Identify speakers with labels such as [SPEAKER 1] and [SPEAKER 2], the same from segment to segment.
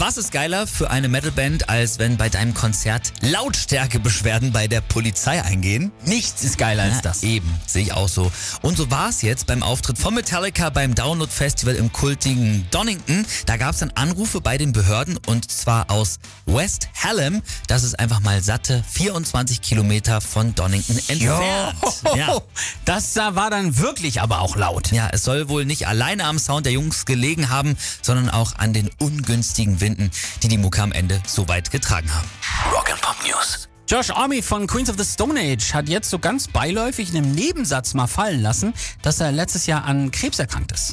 [SPEAKER 1] Was ist geiler für eine Metalband, als wenn bei deinem Konzert Lautstärkebeschwerden bei der Polizei eingehen?
[SPEAKER 2] Nichts ist geiler als
[SPEAKER 1] Ja,
[SPEAKER 2] das.
[SPEAKER 1] Eben, sehe ich auch so. Und so war es jetzt beim Auftritt von Metallica beim Download Festival im kultigen Donington. Da gab es dann Anrufe bei den Behörden und zwar aus West Hallam. Das ist einfach mal satte 24 Kilometer von Donington entfernt. Ja.
[SPEAKER 2] Das da war dann wirklich aber auch laut.
[SPEAKER 1] Ja, es soll wohl nicht alleine am Sound der Jungs gelegen haben, sondern auch an den ungünstigen Winden, die die Mucke am Ende so weit getragen haben.
[SPEAKER 3] Rock and Pop News.
[SPEAKER 2] Josh Army von Queens of the Stone Age hat jetzt so ganz beiläufig in einem Nebensatz mal fallen lassen, dass er letztes Jahr an Krebs erkrankt ist.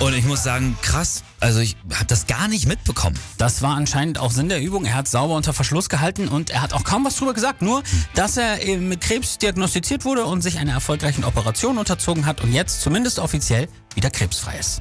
[SPEAKER 1] Und ich muss sagen, krass, also ich habe das gar nicht mitbekommen.
[SPEAKER 2] Das war anscheinend auch Sinn der Übung. Er hat sauber unter Verschluss gehalten und er hat auch kaum was drüber gesagt. Nur, dass er mit Krebs diagnostiziert wurde und sich einer erfolgreichen Operation unterzogen hat und jetzt zumindest offiziell wieder krebsfrei ist.